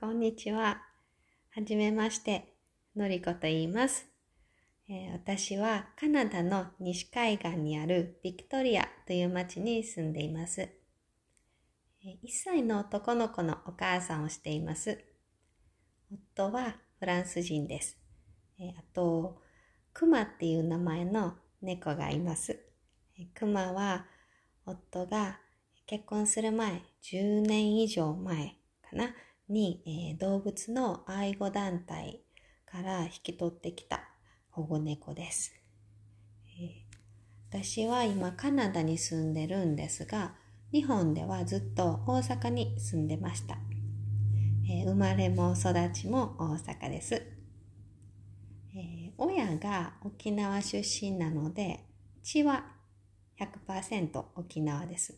こんにちは。はじめまして、のりこと言います、えー私はカナダの西海岸にあるビクトリアという町に住んでいます。1歳の男の子のお母さんをしています。夫はフランス人です。えーあと、クマっていう名前の猫がいます。クマは夫が結婚する前、10年以上前かな、に、えー動物の愛護団体から引き取ってきた保護猫です。えー私は今カナダに住んでるんですが、日本ではずっと大阪に住んでました。えー生まれも育ちも大阪です。え親が沖縄出身なので、血は100%沖縄です。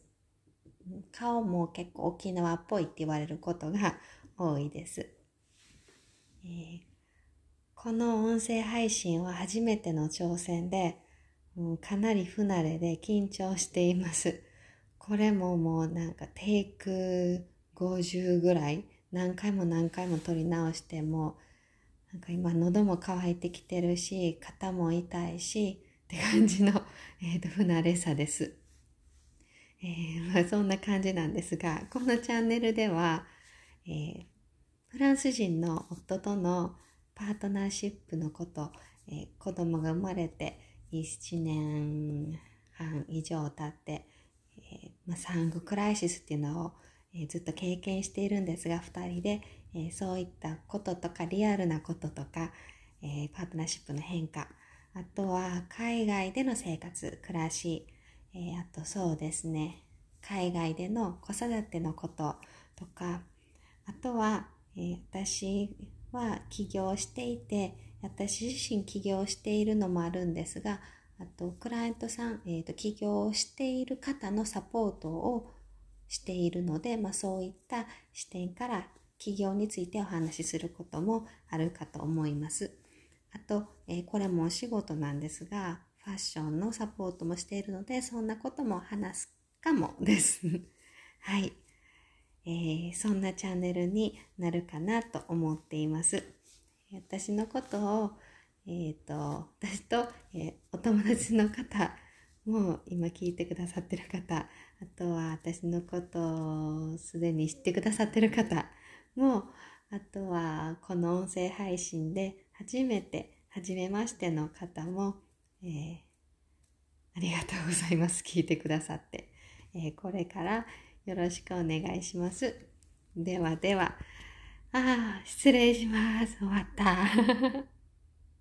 顔も結構沖縄っぽいって言われることが多いです。えーこの音声配信は初めての挑戦で、うんかなり不慣れで緊張しています。これももうなんかテイク50ぐらい何回も何回も撮り直してもなんか今喉も渇いてきてるし肩も痛いしって感じの、えーと不慣れさです。えーまあ、そんな感じなんですがこのチャンネルでは、えーフランス人の夫とのパートナーシップのこと、えー子供が生まれて1年半以上経って、えーまあ、産後クライシスっていうのを、えーずっと経験しているんですが2人で、えそういったこととかリアルなこととか、えパートナーシップの変化あとは海外での生活暮らし、えあとそうですね海外での子育てのこととかあとは、えー私は起業していて私自身起業しているのもあるんですがあとクライアントさん、えーと起業している方のサポートをしているので、まあ、そういった視点から起業についてお話しすることもあるかと思います。あと、えーこれもお仕事なんですがファッションのサポートもしているのでそんなことも話すかもです。はい、えーそんなチャンネルになるかなと思っています。私のことを、えっ、と、私と、えーお友達の方も今聞いてくださってる方、あとは私のことをすでに知ってくださってる方も、あとはこの音声配信で初めて、初めましての方も、えーありがとうございます。聞いてくださって。えーこれからよろしくお願いします。ではでは、ああ、失礼します。終わった。